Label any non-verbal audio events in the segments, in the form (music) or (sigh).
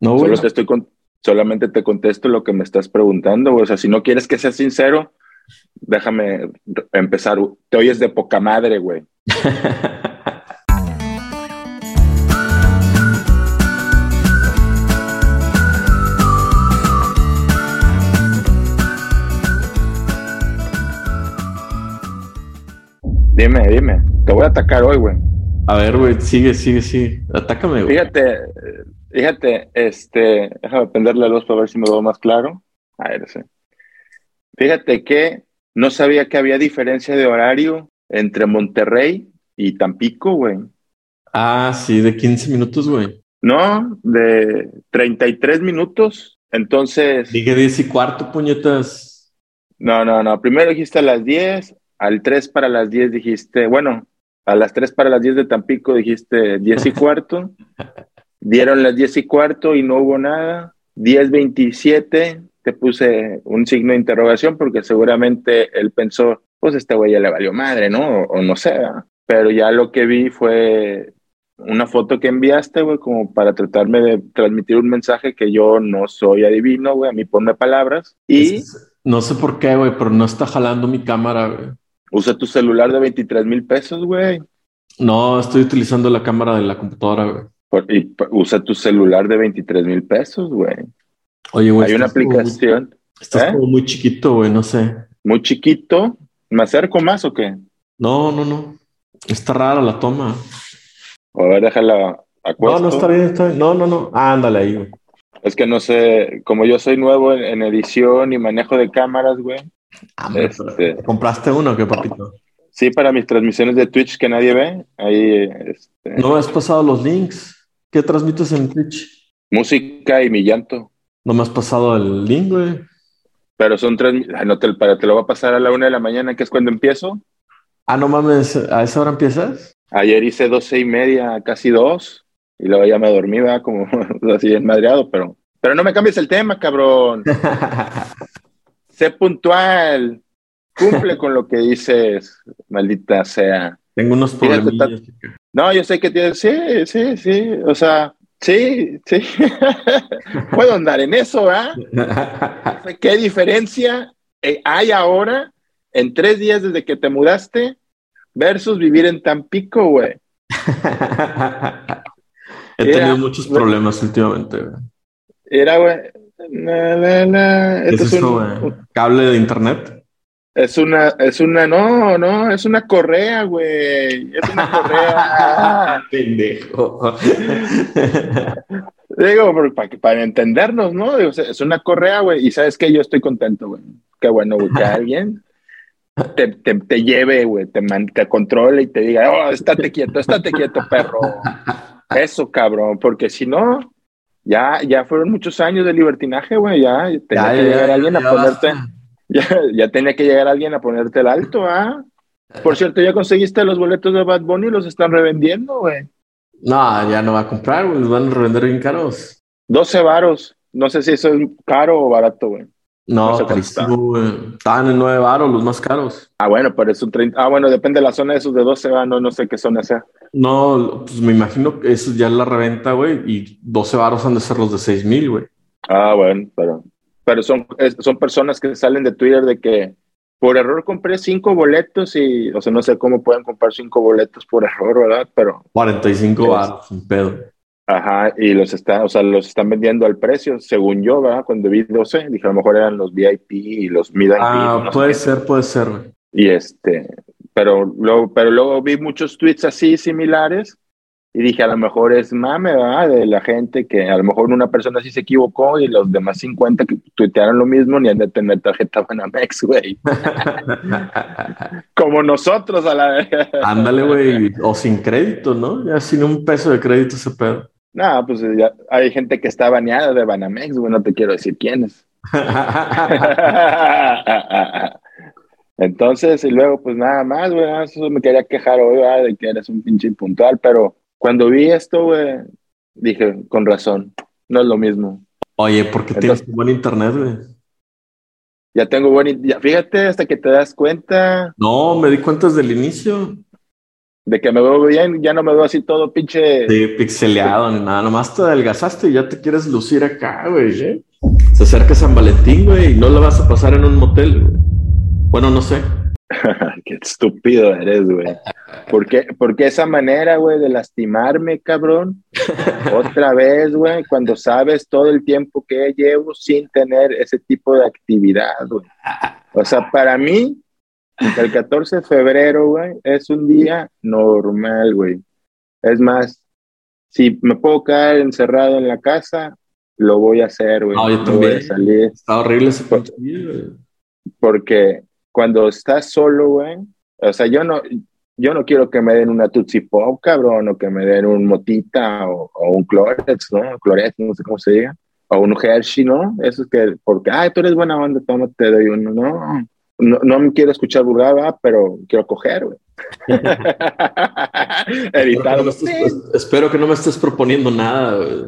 No, güey. Solo te estoy con- solamente te contesto lo que me estás preguntando, güey. O sea, si no quieres que sea sincero, déjame empezar. Te oyes de poca madre, güey. (laughs) Dime, dime. Te voy a atacar hoy, güey. A ver, güey, sigue, sigue, sigue. Atácame, güey. Fíjate, fíjate, este, déjame prender la luz para ver si me veo más claro. A ver, sí. Fíjate que no sabía que había diferencia de horario entre Monterrey y Tampico, güey. Ah, sí, de 15 minutos, güey. No, de 33 minutos. Entonces, Dije 10 y cuarto, puñetas. no, no, no. Primero dijiste a las 10, al 3 para las 10 dijiste, bueno, a las 3 para las 10 de Tampico dijiste 10 y cuarto. (laughs) Dieron las 10 y cuarto y no hubo nada. 10.27, te puse un signo de interrogación porque seguramente él pensó, pues este güey ya le valió madre, ¿no? O, o no sé. Pero ya lo que vi fue una foto que enviaste, güey, como para tratarme de transmitir un mensaje que yo no soy adivino, güey, a mí ponme palabras. Y No sé por qué, güey, pero no está jalando mi cámara, güey. usa tu celular de 23 mil pesos, güey. No, estoy utilizando la cámara de la computadora, güey. Por- Y usa tu celular de 23 mil pesos, güey. Oye, güey. Hay una estás como aplicación Estás ¿Eh? como muy chiquito, güey, no sé. muy chiquito. ¿Me acerco más o qué? No, no, no. Está rara la toma. A ver, déjala No, acuesto. no, está bien, está bien. No, no, no. Ah, ándale ahí, güey. Es que no sé, como yo soy nuevo en, en edición y manejo de cámaras, güey. Ah, Este. ¿Compraste uno qué, papito? Sí, para mis transmisiones de Twitch que nadie ve, ahí este, No has pasado los links. ¿Qué transmites en Twitch? música y mi llanto. No me has pasado el link, güey. Pero son tres, ay, no te, para, te lo voy a pasar a la una de la mañana, que es cuando empiezo. Ah, no mames, ¿a esa hora empiezas? Ayer hice doce y media, casi dos, y luego ya me dormí, ¿verdad? Como (laughs) así enmadreado, pero, pero no me cambies el tema, cabrón. (laughs) Sé puntual. Cumple con lo que dices, maldita sea. Tengo unos Fíjate, problemillas. No, yo sé que tienes, sí, sí, sí, o sea, sí, sí. (laughs) Puedo andar en eso, ¿ah? (laughs) ¿Qué diferencia eh, hay ahora en tres días desde que te mudaste versus vivir en Tampico, güey? (laughs) He Era- tenido muchos problemas últimamente, güey. Era, güey. ¿Qué esto es es, eso, un-? ¿Cable de internet? Es una, es una, no, no, es una correa, güey. Es una correa. (laughs) Pendejo. Digo, para, para entendernos, ¿no? Digo, es una correa, güey. Y sabes que yo estoy contento, güey. Qué bueno, güey, que alguien te, te, te lleve, güey, te, man- te controle y te diga, oh, estate quieto, estate quieto, perro. Eso, cabrón, porque si no, ya, ya fueron muchos años de libertinaje, güey. Ya tenía que llegar alguien a ya ponerte, basta. Ya, ya tenía que llegar alguien a ponerte el alto, ¿ah? Por cierto, ya conseguiste los boletos de Bad Bunny, los están revendiendo, güey. No, ya no va a comprar, güey. Los van a revender bien caros. 12 varos. No sé si eso es caro o barato, güey. No, No sé carísimo, güey. Estaban en 9 baros, los más caros. Ah, bueno, pero es un 30. Ah, bueno, depende de la zona de esos de 12, ah, no, no sé qué zona sea. No, pues me imagino que eso ya es la reventa, güey. Y 12 baros han de ser los de 6 mil, güey. Ah, bueno, pero, pero son, son personas que salen de Twitter de que por error compré cinco boletos y, o sea, no sé cómo pueden comprar cinco boletos por error, ¿verdad? Pero, 45 Sí. baros, un pedo. ajá, y los están, o sea, los están vendiendo al precio, según yo, ¿verdad? Cuando vi 12, dije, a lo mejor eran los VIP y los mid Ah, no puede qué. ser, puede ser. Y este, pero luego, pero luego vi muchos tweets así similares y dije, a lo mejor es mame, ¿verdad? De la gente que a lo mejor una persona sí se equivocó y los demás 50 que tuitearon lo mismo ni han de tener tarjeta Banamex, güey. (laughs) Como nosotros a la Ándale, güey. O sin crédito, ¿no? Ya sin un peso de crédito ese pedo. No, pues ya hay gente que está baneada de Banamex, güey, no te quiero decir quiénes. (laughs) Entonces, y luego, pues nada más, güey, eso me quería quejar hoy, ¿verdad? de que eres un pinche impuntual, pero cuando vi esto, güey, dije, con razón, no es lo mismo. Oye, ¿por qué tienes Entonces- buen internet, güey? Ya tengo buen, ya, fíjate, hasta que te das cuenta, No, me di cuenta desde el inicio. de que me veo bien, ya no me veo así todo pinche. Sí, pixeleado ni nada, nomás te adelgazaste y ya te quieres lucir acá, güey. ¿eh? Se acerca San Valentín, güey, y no lo vas a pasar en un motel, güey. Bueno, no sé. (laughs) qué estúpido eres, güey. ¿Por qué, esa manera, güey, de lastimarme, cabrón? Otra vez, güey, cuando sabes todo el tiempo que llevo sin tener ese tipo de actividad, güey. O sea, para mí, el 14 de febrero, güey, es un día normal, güey. Es más, si me puedo caer encerrado en la casa, lo voy a hacer, güey. No, yo también. salir. Está horrible ese Porque cuando estás solo, güey, o sea, yo no, yo no quiero que me den una Tootsie Pop, cabrón, o que me den un Motita o, un Clorex, ¿no? Clorex, no sé cómo se diga. O un Hershey, ¿no? Eso es que, porque, ay, tú eres buena onda, toma, te doy uno. No, no, no me quiero escuchar vulgar, pero quiero coger, güey. (laughs) (laughs) Espero, espero que no me estés proponiendo nada, güey.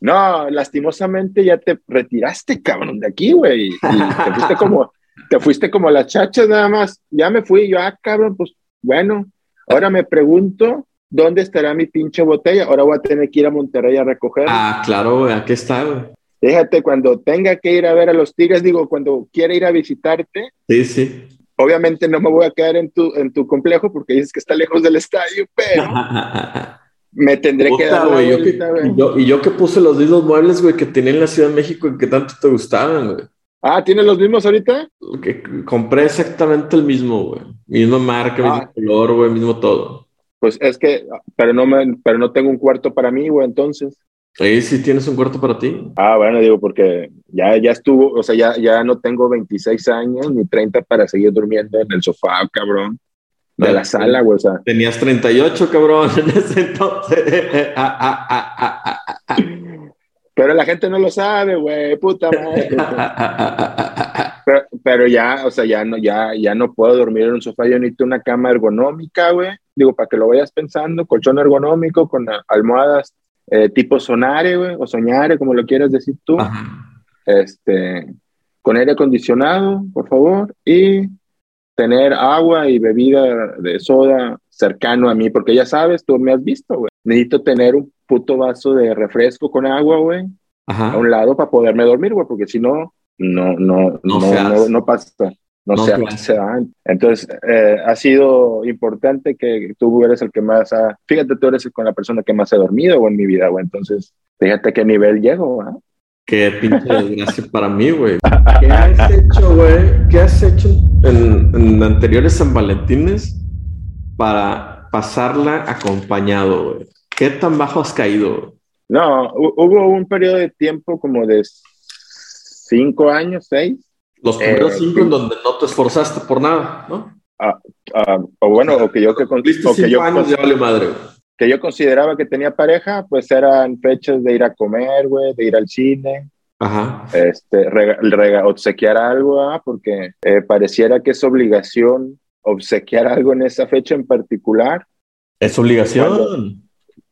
No, lastimosamente ya te retiraste, cabrón, de aquí, güey. Y te fuiste como, te fuiste como las chachas nada más. Ya me fui, yo, ah, cabrón, pues bueno. Ahora me pregunto, ¿dónde estará mi pinche botella? Ahora voy a tener que ir a Monterrey a recoger. Ah, claro, güey, aquí está, güey. Fíjate, cuando tenga que ir a ver a los Tigres, digo, cuando quiera ir a visitarte. Sí, sí. Obviamente no me voy a quedar en tu, en tu complejo porque dices que está lejos del estadio, pero me tendré que dar güey, y, yo, que puse los mismos muebles, güey, que tenía en la Ciudad de México y que tanto te gustaban, güey. Ah, ¿tienes los mismos ahorita? Que compré exactamente el mismo, güey. Misma marca, mismo ah. color, güey, mismo todo. Pues es que, pero no me, pero no tengo un cuarto para mí, güey, entonces. Sí, sí tienes un cuarto para ti. Ah, bueno, digo, porque ya, ya estuvo, o sea, ya, ya no tengo 26 años ni 30 para seguir durmiendo en el sofá, cabrón. De la sala, güey, o sea. Tenías 38, cabrón, (laughs) en ese entonces. (laughs) Ah, ah, ah, pero la gente no lo sabe, güey, puta madre. (laughs) pero, ya, o sea, ya no, ya, ya no puedo dormir en un sofá, yo necesito una cama ergonómica, güey. Digo, para que lo vayas pensando, colchón ergonómico con almohadas eh, tipo sonare, güey, o soñare, como lo quieras decir tú. Este, con aire acondicionado, por favor, y tener agua y bebida de soda cercano a mí, porque ya sabes, tú me has visto, güey. Necesito tener un puto vaso de refresco con agua, güey, a un lado para poderme dormir, güey, porque si no, no, no, no, no, no, pasa. No, se hace. (laughs) Entonces, eh, ha sido importante que tú eres el que más ha, fíjate, tú eres con la persona que más ha dormido güey, en mi vida, güey. Entonces, fíjate qué nivel llego, ¿ah? Qué pinche desgracia (laughs) para mí, güey. ¿Qué has hecho, güey? ¿Qué has hecho en, en anteriores San Valentines para pasarla acompañado, güey? ¿Qué tan bajo has caído? No, hubo un periodo de tiempo como de cinco años, seis. Los primeros eh, cinco en donde no te esforzaste por nada, ¿no? Ah, ah, o bueno, o que yo que, que yo vale madre. que yo consideraba que tenía pareja, pues eran fechas de ir a comer, güey, de ir al cine, Ajá. Este, rega, obsequiar algo, ¿ah? porque eh, pareciera que es obligación obsequiar algo en esa fecha en particular. Es obligación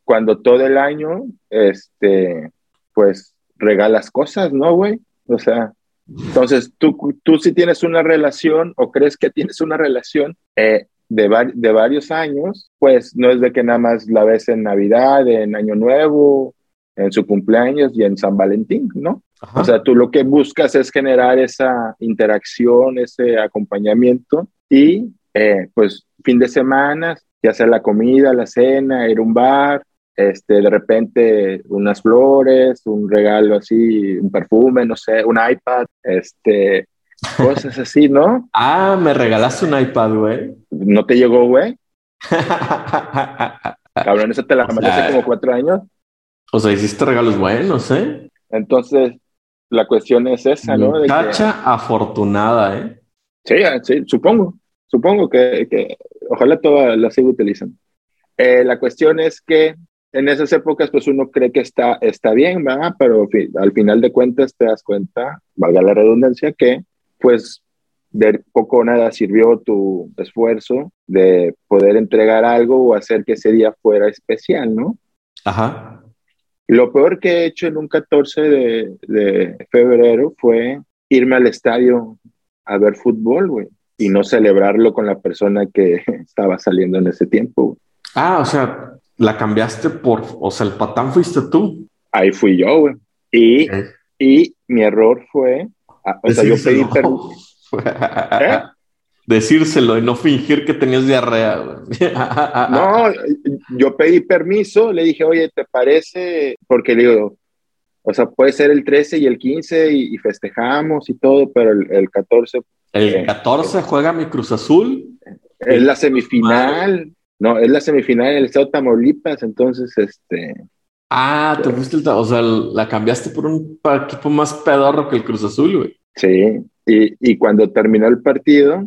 cuando todo el año, este, pues regalas cosas, ¿no, güey? O sea, entonces tú, tú si tienes una relación o crees que tienes una relación eh, de, de varios años, pues no es de que nada más la ves en Navidad, en Año Nuevo, en su cumpleaños y en San Valentín, ¿no? O sea, tú lo que buscas es generar esa interacción, ese acompañamiento y eh, pues fin de semana, ya sea la comida, la cena, ir a un bar, este, de repente unas flores, un regalo así, un perfume, no sé, un iPad, este, cosas así, ¿no? (laughs) ah, me regalaste un iPad, güey. ¿No te llegó, güey? (laughs) Cabrón, eso te la mandé hace como cuatro años. O sea, hiciste regalos buenos, ¿eh? Entonces, la cuestión es esa, ¿no? Muchacha afortunada, ¿eh? Sí, sí, supongo. Supongo que, que ojalá toda la siga utilizando. Eh, la cuestión es que en esas épocas pues uno cree que está, está bien, ¿verdad? Pero al final de cuentas te das cuenta, valga la redundancia, que pues de poco o nada sirvió tu esfuerzo de poder entregar algo o hacer que ese día fuera especial, ¿no? Ajá. Lo peor que he hecho en un 14 de, de febrero fue irme al estadio a ver fútbol, güey, y no celebrarlo con la persona que (laughs) estaba saliendo en ese tiempo. Ah, o sea, la cambiaste por, o sea, el patán fuiste tú. Ahí fui yo, güey. Y, y mi error fue, ah, o sea, yo pedí permiso. (laughs) ¿Eh? Decírselo y no fingir que tenías diarrea. (laughs) no, yo pedí permiso, le dije, oye, ¿te parece? Porque le digo, o sea, puede ser el 13 y el 15 y, festejamos y todo, pero el, 14. El 14 eh, juega mi Cruz Azul. Es la semifinal. No, es la semifinal en el estado de Tamaulipas, entonces, este. Ah, te fuiste, el, o sea, la cambiaste por un equipo más pedorro que el Cruz Azul, güey. Sí, y, y cuando terminó el partido,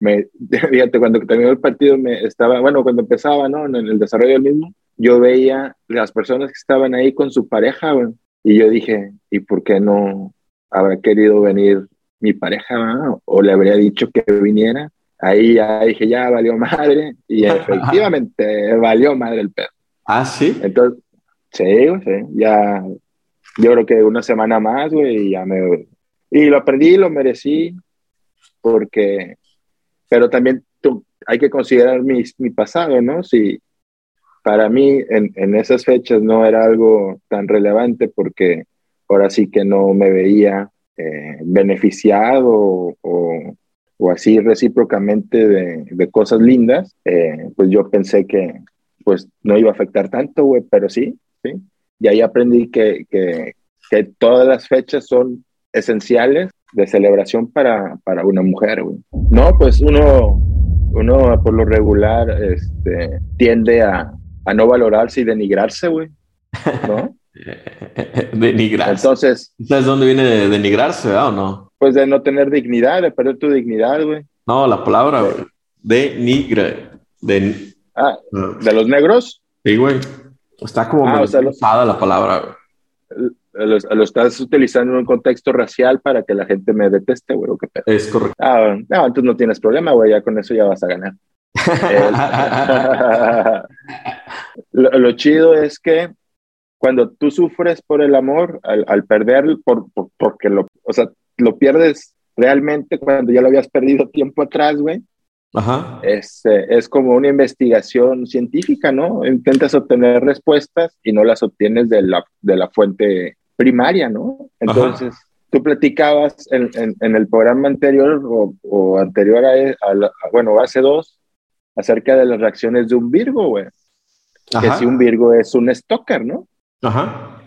me, (laughs) fíjate, cuando terminó el partido, me estaba, bueno, cuando empezaba, ¿no? En el desarrollo del mismo, yo veía las personas que estaban ahí con su pareja, güey, y yo dije, ¿y por qué no habrá querido venir mi pareja, o le habría dicho que viniera? ahí ya dije, ya valió madre, y (laughs) efectivamente valió madre el pedo. Ah, sí. Entonces, sí, sí, ya, yo creo que una semana más, güey, y ya me, y lo aprendí, lo merecí, porque, pero también tú, hay que considerar mi, mi pasado, ¿no? Si para mí en, en esas fechas no era algo tan relevante porque ahora sí que no me veía eh, beneficiado o, así recíprocamente de, cosas lindas, eh, pues yo pensé que pues no iba a afectar tanto, güey, pero sí, sí. Y ahí aprendí que, que, que, todas las fechas son esenciales de celebración para, para una mujer, güey. No, pues uno, uno por lo regular este, tiende a, a no valorarse y denigrarse, güey, ¿no? (laughs) (laughs) Denigrarse. Entonces. ¿Sabes dónde viene de denigrarse, ¿verdad o no? Pues de no tener dignidad, de perder tu dignidad, güey. No, la palabra, güey. Denigre. De... Ah, ¿de los negros? Sí, güey. Está como ah, usada la palabra, güey. Lo, estás utilizando en un contexto racial para que la gente me deteste, güey. Es correcto. Ah, no, entonces no tienes problema, güey. Ya con eso ya vas a ganar. (laughs) (laughs) lo, chido es que cuando tú sufres por el amor, al, al perder, por, porque lo, o sea, lo pierdes realmente cuando ya lo habías perdido tiempo atrás, güey. Ajá. Es, eh, es como una investigación científica, ¿no? Intentas obtener respuestas y no las obtienes de la, de la fuente primaria, ¿no? Entonces, tú platicabas en, en, el programa anterior o, o anterior a, a, bueno, hace dos, acerca de las reacciones de un Virgo, güey. Que si un Virgo es un stalker, ¿no? Ajá.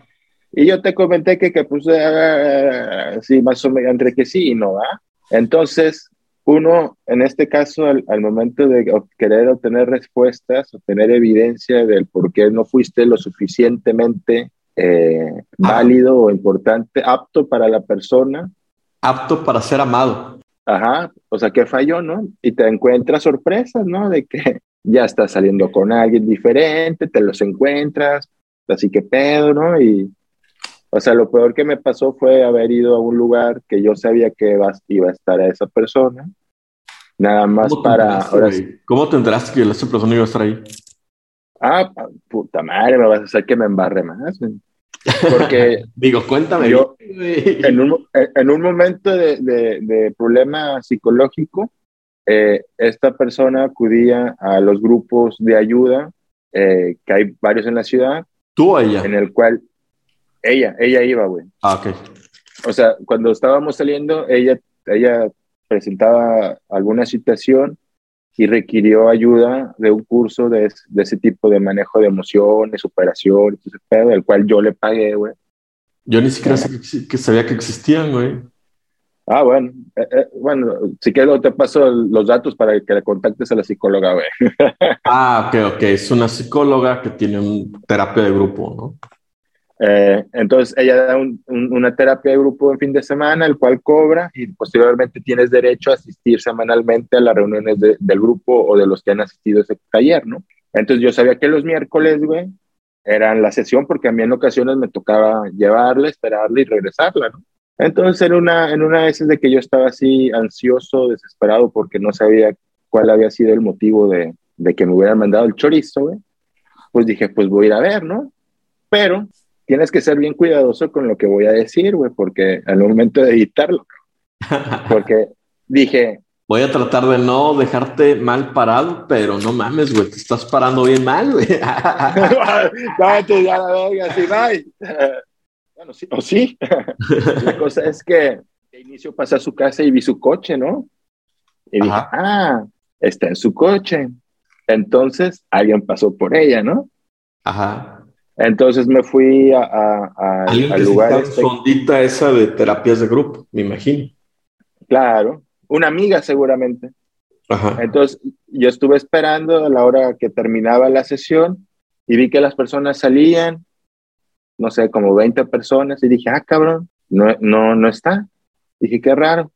Y yo te comenté que, que puse uh, sí, más o menos entre que sí y no, ¿ah? Entonces, uno, en este caso, al, momento de querer obtener respuestas, obtener evidencia del por qué no fuiste lo suficientemente eh, válido o importante, apto para la persona. Apto para ser amado. Ajá, o sea, que falló, ¿no? Y te encuentras sorpresas, ¿no? De que ya estás saliendo con alguien diferente, te los encuentras, así que pedo, ¿no? Y, o sea, lo peor que me pasó fue haber ido a un lugar que yo sabía que iba, a estar a esa persona, nada más para... Ahora ¿Cómo te enteraste que esa persona iba a estar ahí? Ah, puta madre, me vas a hacer que me embarre más. Porque... (laughs) Digo, cuéntame. Yo, en un, en un momento de, de, problema psicológico, eh, esta persona acudía a los grupos de ayuda, eh, que hay varios en la ciudad, ¿Tú o ella? En el cual ella, ella iba, güey. Ah, ok. O sea, cuando estábamos saliendo, ella, ella presentaba alguna situación y requirió ayuda de un curso de, de ese tipo de manejo de emociones, superación, ese pedo, el cual yo le pagué, güey. Yo ni siquiera sabía que existían, güey. Ah, bueno, eh, eh, bueno, si quieres te paso los datos para que le contactes a la psicóloga, güey. (laughs) ah, ok, ok, es una psicóloga que tiene un terapia de grupo, ¿no? Eh, entonces ella da una terapia de grupo en fin de semana, el cual cobra y posteriormente tienes derecho a asistir semanalmente a las reuniones del grupo o de los que han asistido a ese taller, ¿no? Entonces yo sabía que los miércoles, güey, eran la sesión porque a mí en ocasiones me tocaba llevarla, esperarla y regresarla, ¿no? Entonces, en una, en una de esas de que yo estaba así ansioso, desesperado, porque no sabía cuál había sido el motivo de, de que me hubieran mandado el chorizo, güey, pues dije, pues voy a ir a ver, ¿no? Pero tienes que ser bien cuidadoso con lo que voy a decir, güey, porque al momento de editarlo, (laughs) porque dije, Voy a tratar de no dejarte mal parado, pero no mames, güey, te estás parando bien mal, güey. (laughs) (laughs) Ya la verga, sí, bye. Bueno, sí, o sí. (laughs) La cosa es que de inicio pasé a su casa y vi su coche, ¿no? Y dije, ah, está en su coche. Entonces, alguien pasó por ella, ¿no? Ajá. Entonces me fui a, a, al lugar. Este... sondita esa de terapias de grupo, me imagino. Claro, una amiga seguramente. Ajá. Entonces yo estuve esperando a la hora que terminaba la sesión y vi que las personas salían, no sé, como 20 personas, y dije, ah, cabrón, no, no, no está. Dije, qué raro,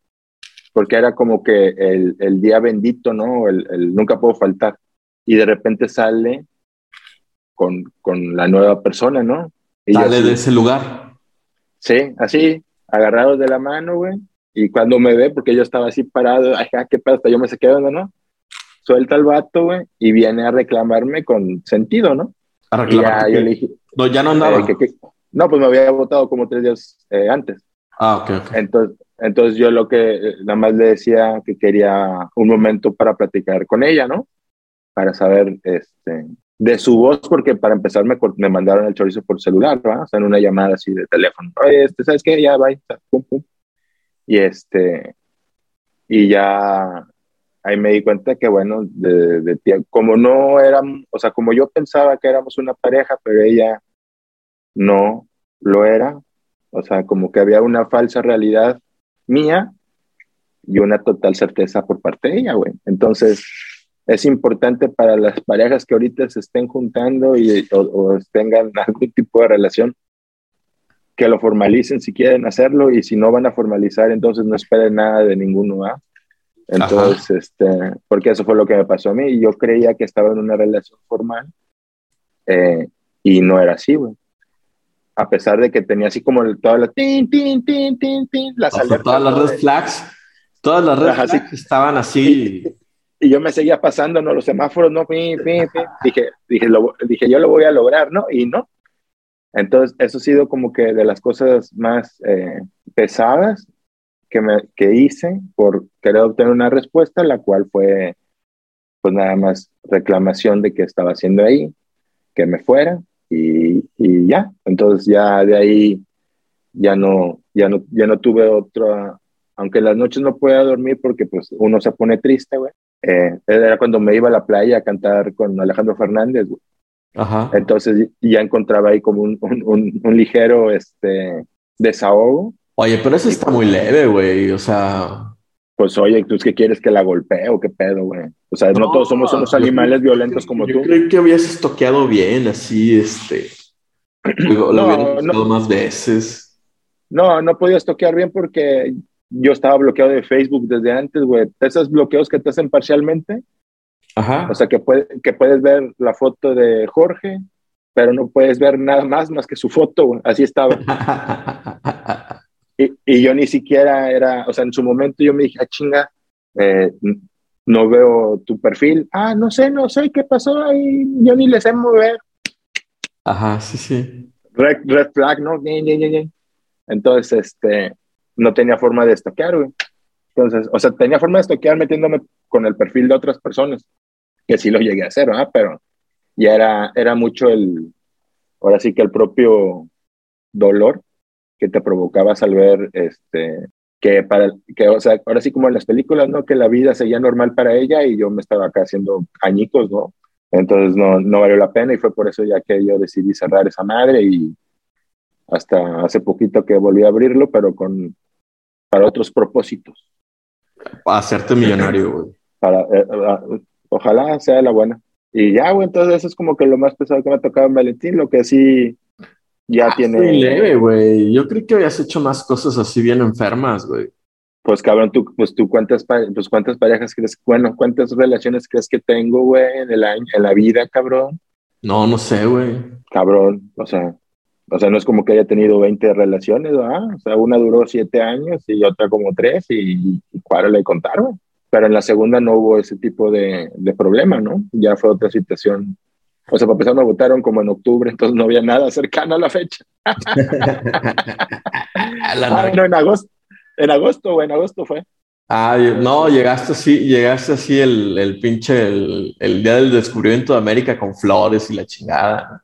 porque era como que el, el día bendito, ¿no? El, el, nunca puedo faltar. Y de repente sale con, con la nueva persona, ¿no? Y sale de ese lugar. Sí, así, agarrados de la mano, güey. Y cuando me ve, porque yo estaba así parado, ay, qué pedo, hasta yo me saqué ¿no? Suelta el vato, güey, y viene a reclamarme con sentido, ¿no? A reclamar. Ya, yo le dije, no, ya no andaba. Eh, que, que, no, pues me había votado como tres días eh, antes. Ah, ok, ok. Entonces, entonces yo lo que eh, nada más le decía que quería un momento para platicar con ella, ¿no? Para saber este, de su voz, porque para empezar me, me mandaron el chorizo por celular, ¿va? O sea, en una llamada así de teléfono. Oye, este, ¿sabes qué? Ya va, pum, pum. Y este, y ya ahí me di cuenta que, bueno, de, de, como no éramos, o sea, como yo pensaba que éramos una pareja, pero ella no lo era, o sea, como que había una falsa realidad mía y una total certeza por parte de ella, güey. Entonces, es importante para las parejas que ahorita se estén juntando y, o, o tengan (laughs) algún tipo de relación, que lo formalicen si quieren hacerlo y si no van a formalizar, entonces no esperen nada de ninguno. ¿ah? Entonces, Ajá. este, porque eso fue lo que me pasó a mí. Yo creía que estaba en una relación formal eh, y no era así, güey. A pesar de que tenía así como el, todas las tin, tin, tin, tin, tin, las o sea, todas las red flags, todas las red Ajá, flags sí. estaban así. Y, y, yo me seguía pasando, ¿no? Los semáforos, ¿no? Pin, pin, pin. Dije, dije, lo, dije, yo lo voy a lograr, ¿no? Y no. Entonces, eso ha sido como que de las cosas más eh, pesadas que, me, que hice por querer obtener una respuesta, la cual fue, pues nada más reclamación de que estaba haciendo ahí, que me fuera y, y ya. Entonces, ya de ahí ya no, ya no, ya no tuve otra, aunque las noches no podía dormir porque pues uno se pone triste, güey. Eh, era cuando me iba a la playa a cantar con Alejandro Fernández, güey. Ajá. Entonces ya encontraba ahí como un, un, un, un, ligero este, desahogo. Oye, pero eso está muy leve, güey. O sea. Pues oye, ¿tú qué quieres que la golpee o qué pedo, güey? O sea, no, no todos somos unos animales violentos que, como yo tú. Yo creo que habías estoqueado bien, así, este. Lo, lo no, no, más veces. No, no podía estoquear bien porque yo estaba bloqueado de Facebook desde antes, güey. Esos bloqueos que te hacen parcialmente, Ajá. O sea, que, puede, que puedes ver la foto de Jorge, pero no puedes ver nada más más que su foto, güey. así estaba. (laughs) y, y, yo ni siquiera era, o sea, en su momento yo me dije, ah, chinga, eh, no veo tu perfil. Ah, no sé, no sé qué pasó ahí, yo ni les sé mover. Ajá, sí, sí. Red, red flag, ¿no? Entonces, este, no tenía forma de estoquear, güey. Entonces, o sea, tenía forma de estoquear metiéndome con el perfil de otras personas que sí lo llegué a hacer, ¿verdad? Pero ya era, era mucho el, ahora sí que el propio dolor que te provocabas al ver, este, que para, que, o sea, ahora sí como en las películas, ¿no? Que la vida seguía normal para ella y yo me estaba acá haciendo añicos, ¿no? Entonces no, no valió la pena y fue por eso ya que yo decidí cerrar esa madre y hasta hace poquito que volví a abrirlo, pero con, para otros propósitos. Para hacerte millonario, güey. Para, eh, ojalá sea la buena. Y ya, güey, entonces eso es como que lo más pesado que me ha tocado en Valentín, lo que sí ya ah, tiene. Muy leve, güey. Yo creo que habías hecho más cosas así bien enfermas, güey. Pues cabrón, tú, pues tú cuántas, pues cuántas parejas crees, bueno, cuántas relaciones crees que tengo, güey, en el año, en la vida, cabrón. No, no sé, güey. Cabrón, o sea, o sea, no es como que haya tenido 20 relaciones, ¿verdad? O sea, una duró 7 años y otra como 3 y, y cuál le contaron pero en la segunda no hubo ese tipo de, de, problema, ¿no? Ya fue otra situación. O sea, para empezar me votaron como en octubre, entonces no había nada cercano a la fecha. (laughs) la ah, no, en agosto, en agosto o en agosto fue. Ah, no, llegaste así, llegaste así el, el pinche, el, el, día del descubrimiento de América con flores y la chingada.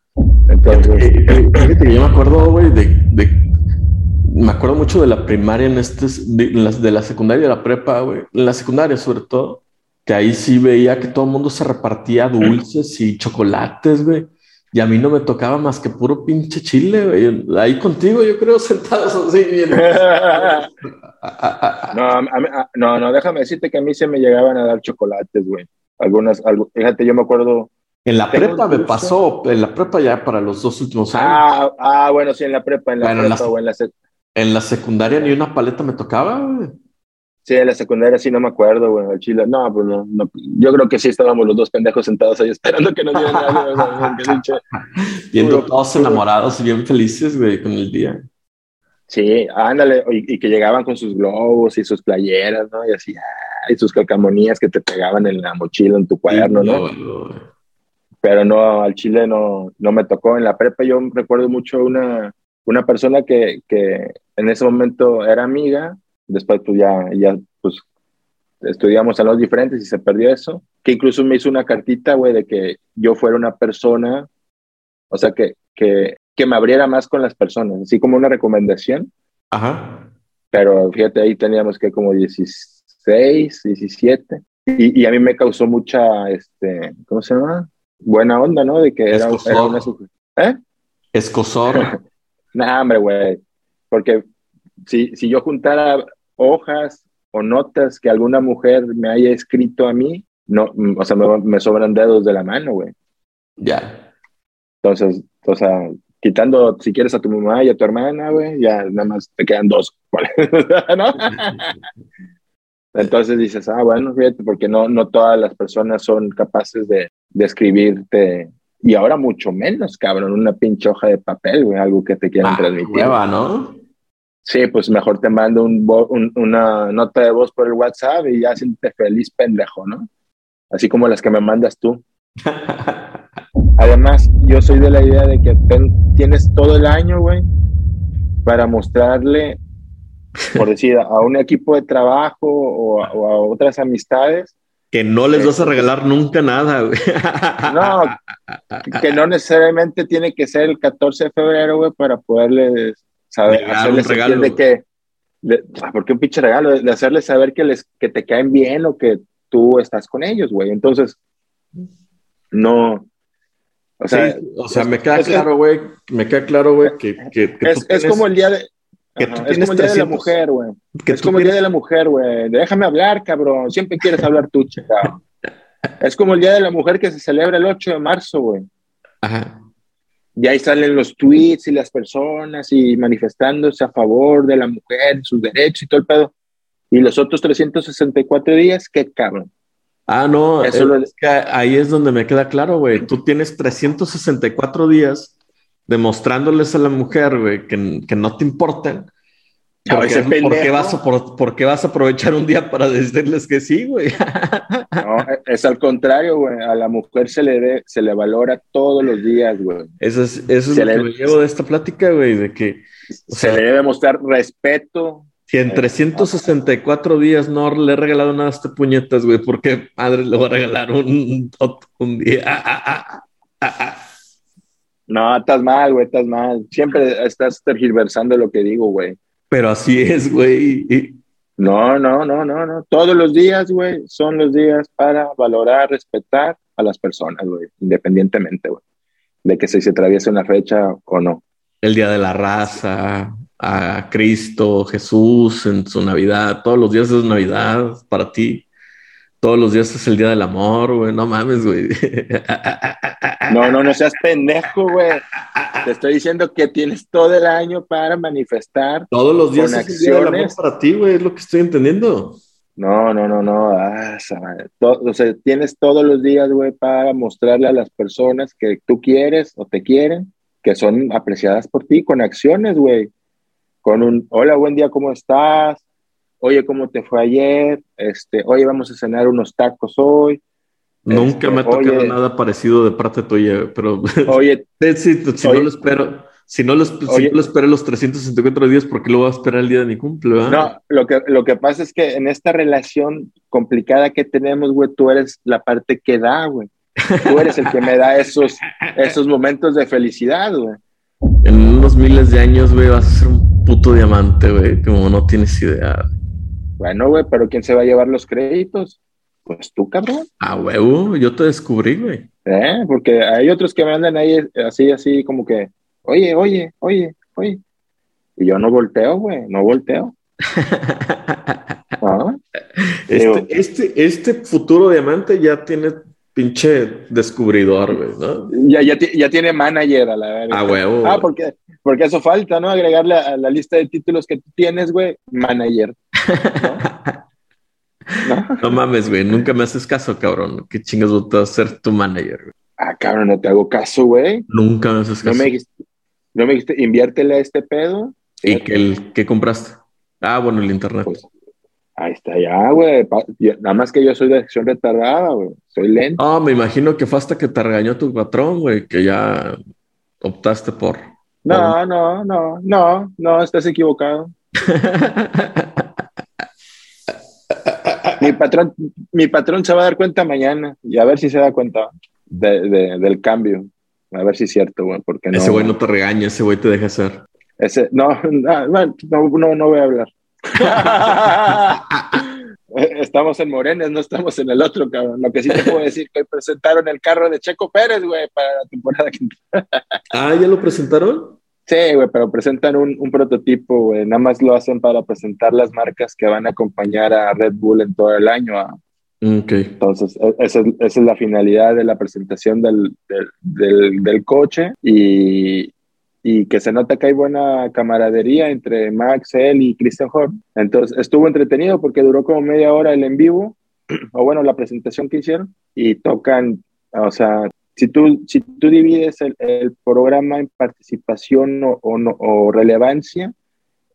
Entonces, fíjate yo me acuerdo, güey, de, de, me acuerdo mucho de la primaria en este, de, de la secundaria de la prepa, güey, en la secundaria sobre todo, que ahí sí veía que todo el mundo se repartía dulces y chocolates, güey. Y a mí no me tocaba más que puro pinche chile, güey. Ahí contigo, yo creo, (laughs) sentados así. Bien. (laughs) (laughs) no, no, no, déjame decirte que a mí se me llegaban a dar chocolates, güey. Algunas, fíjate, yo me acuerdo. En la prepa me pasó, en la prepa ya para los dos últimos años. Ah, ah bueno, sí, en la prepa, en la prepa o en la, en la secundaria ni una paleta me tocaba, güey. Sí, en la secundaria sí no me acuerdo, güey, el chile. No, pues no, no, Yo creo que sí estábamos los dos pendejos sentados ahí (laughs) esperando que nos dieran algo. Viendo todos enamorados y bien felices, güey, con el día. Sí, ándale, y, que llegaban con sus globos y sus playeras, ¿no? Y así, y sus calcamonías que te pegaban en la mochila, en tu cuaderno, ¿no? Pero no, al chile no, no me tocó. En la prepa yo recuerdo mucho una, una persona que, que en ese momento era amiga después pues ya, ya pues estudiamos a los diferentes y se perdió eso, que incluso me hizo una cartita, güey, de que yo fuera una persona, o sea, que, que, que me abriera más con las personas, así como una recomendación. Ajá. Pero fíjate, ahí teníamos que como 16, 17, y, y a mí me causó mucha, este, ¿cómo se llama? Buena onda, ¿no? De que era, era una... ¿Eh? Escosor. (laughs) nah, hombre, güey, porque si, si yo juntara hojas o notas que alguna mujer me haya escrito a mí, no, mm, o sea, me, sobran dedos de la mano, güey. Ya. Entonces, o sea, quitando, si quieres, a tu mamá y a tu hermana, güey, ya nada más te quedan dos. (laughs) ¿No? (laughs) Entonces dices, ah, bueno, fíjate, porque no, no todas las personas son capaces de, de escribirte, y ahora mucho menos, cabrón, una pinche hoja de papel, güey, algo que te quieran ah, transmitir. ¿no? Sí, pues mejor te mando un, una nota de voz por el WhatsApp y ya siente feliz pendejo, ¿no? Así como las que me mandas tú. (laughs) Además, yo soy de la idea de que tienes todo el año, güey, para mostrarle, por decir, a un equipo de trabajo o a, otras amistades. Que no les vas a regalar nunca nada, güey. No, que no necesariamente tiene que ser el 14 de febrero, güey, para poderles saber hacerles regalo. De que, ah, ¿por qué un pinche regalo? De hacerles saber que, les, que te caen bien o que tú estás con ellos, güey. Entonces, no. O sea, o sea me queda claro, güey, me queda claro, güey, que, que, es, es, como el día de... es como el día de la mujer, güey. Es como el día de la mujer, güey. Déjame hablar, cabrón. Siempre quieres hablar tú, chica. (laughs) es como el día de la mujer que se celebra el 8 de marzo, güey. Ajá y ahí salen los tweets y las personas y manifestándose a favor de la mujer, sus derechos y todo el pedo. Y los otros 364 días, qué cabrón. Ah, no, Eso es, que ahí es donde me queda claro, güey. Tú tienes 364 días demostrándoles a la mujer, güey, que, que no te importan ¿Por qué, vas a, por, qué vas a aprovechar un día para decirles que sí, güey? No, (laughs) es al contrario, güey. A la mujer se le, se le valora todos los días, güey. Eso es, eso es lo que me llevo de esta plática, güey, de que... se le debe mostrar respeto. Si en 364 días no le he regalado nada a este puñetas, güey, ¿por qué madre le voy a regalar un, un, día? no, estás mal, güey, estás mal. Siempre estás tergiversando lo que digo, güey. Pero así es, güey. No, no, no, no, no. Todos los días, güey, son los días para valorar, respetar a las personas, güey, independientemente, güey, de que se, se atraviese una fecha o no. El día de la raza, a Cristo, Jesús en su Navidad, todos los días es Navidad para ti. Todos los días es el día del amor, güey. No mames, güey. No, no, no seas pendejo, güey. Te estoy diciendo que tienes todo el año para manifestar. Todos los días es el día del amor para ti, güey. Es lo que estoy entendiendo. No, no, no, no. Ah, o sea, tienes todos los días, güey, para mostrarle a las personas que tú quieres o te quieren, que son apreciadas por ti, con acciones, güey. Con un, hola, buen día, ¿cómo estás? Oye, ¿cómo te fue ayer? Este, oye, vamos a cenar unos tacos hoy. Nunca me ha este, tocado nada parecido de parte tuya, pero (laughs) oye, si, no lo espero, Si no, los, si no lo esperé los 364 días, ¿por qué lo voy a esperar el día de mi cumple? No, lo que, lo que pasa es que en esta relación complicada que tenemos, güey, tú eres la parte que da, güey. Tú eres el que me da esos, esos momentos de felicidad, güey. En unos miles de años, güey, vas a ser un puto diamante, güey, como no tienes idea. Bueno, güey, pero ¿quién se va a llevar los créditos? Pues tú, cabrón. Ah, huevo, yo te descubrí, güey. ¿Eh? Porque hay otros que me andan ahí así, así como que, oye, oye, oye, oye. Y yo no volteo, güey, no volteo. (laughs) ¿Ah? este, este, este futuro diamante ya tiene pinche descubridor, güey, ¿no? Ya, ya, ya, tiene manager a la verga. Ah, huevo. Ah, porque, porque eso falta, ¿no? Agregarle a la lista de títulos que tú tienes, güey, manager. ¿No? (laughs) ¿No? mames, güey, nunca me haces caso, cabrón. ¿Qué chingas voy a ser tu manager, güey? Ah, cabrón, no te hago caso, güey. Nunca me haces caso. No me dijiste, no me dijiste inviértele a este pedo. ¿Y qué, el, qué compraste? Ah, bueno, el internet. Pues, ahí está ya, güey. Nada más que yo soy de acción retardada, güey. Soy lento. Ah, me imagino que fue hasta que te regañó tu patrón, güey, que ya optaste por. No, no, no, no, no, estás equivocado. (laughs) mi patrón, mi patrón se va a dar cuenta mañana y a ver si se da cuenta del cambio. A ver si es cierto, güey, porque Ese güey no te regaña, ese güey te deja hacer. Ese, no, (laughs) no, no, no voy a hablar. (laughs) estamos en Morenes, no estamos en el otro, cabrón. Lo que sí te puedo decir que presentaron el carro de Checo Pérez, güey, para la temporada que (laughs) Ah, ¿ya lo presentaron? Sí, güey, pero presentan un, un, prototipo, güey. Nada más lo hacen para presentar las marcas que van a acompañar a Red Bull en todo el año. Ah. Okay. Entonces, e, esa es, esa es, la finalidad de la presentación del, del, del, del coche y, y, que se nota que hay buena camaradería entre Max, él y Christian Horn. Entonces, estuvo entretenido porque duró como media hora el en vivo, (clears throat) o bueno, la presentación que hicieron, y tocan, o sea, si tú, si tú divides el, el programa en participación o, o, no, o, relevancia,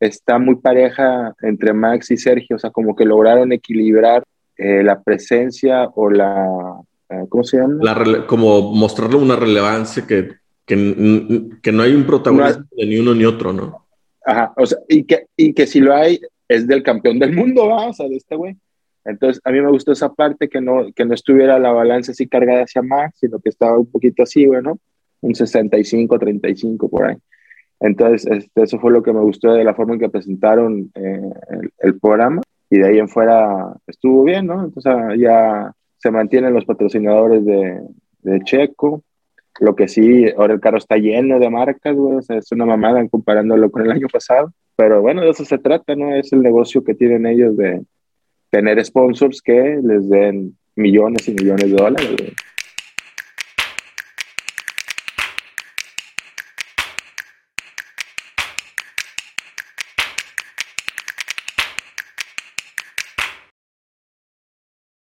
está muy pareja entre Max y Sergio, o sea, como que lograron equilibrar eh, la presencia o la, eh, ¿cómo se llama? La como mostrarle una relevancia que, que, que no hay un protagonista no, de ni uno ni otro, ¿no? Ajá, o sea, y que, y que si lo hay, es del campeón del mundo, ¿va? o sea, de este güey. Entonces, a mí me gustó esa parte que no, que no estuviera la balanza así cargada hacia Max, sino que estaba un poquito así, bueno, un 65, 35 por ahí. Entonces, este, eso fue lo que me gustó de la forma en que presentaron eh, el, el, programa. Y de ahí en fuera estuvo bien, ¿no? Entonces, ya se mantienen los patrocinadores de, de Checo. Lo que sí, ahora el carro está lleno de marcas, güey. O sea, es una mamada comparándolo con el año pasado. Pero bueno, de eso se trata, ¿no? Es el negocio que tienen ellos de, tener sponsors que les den millones y millones de dólares.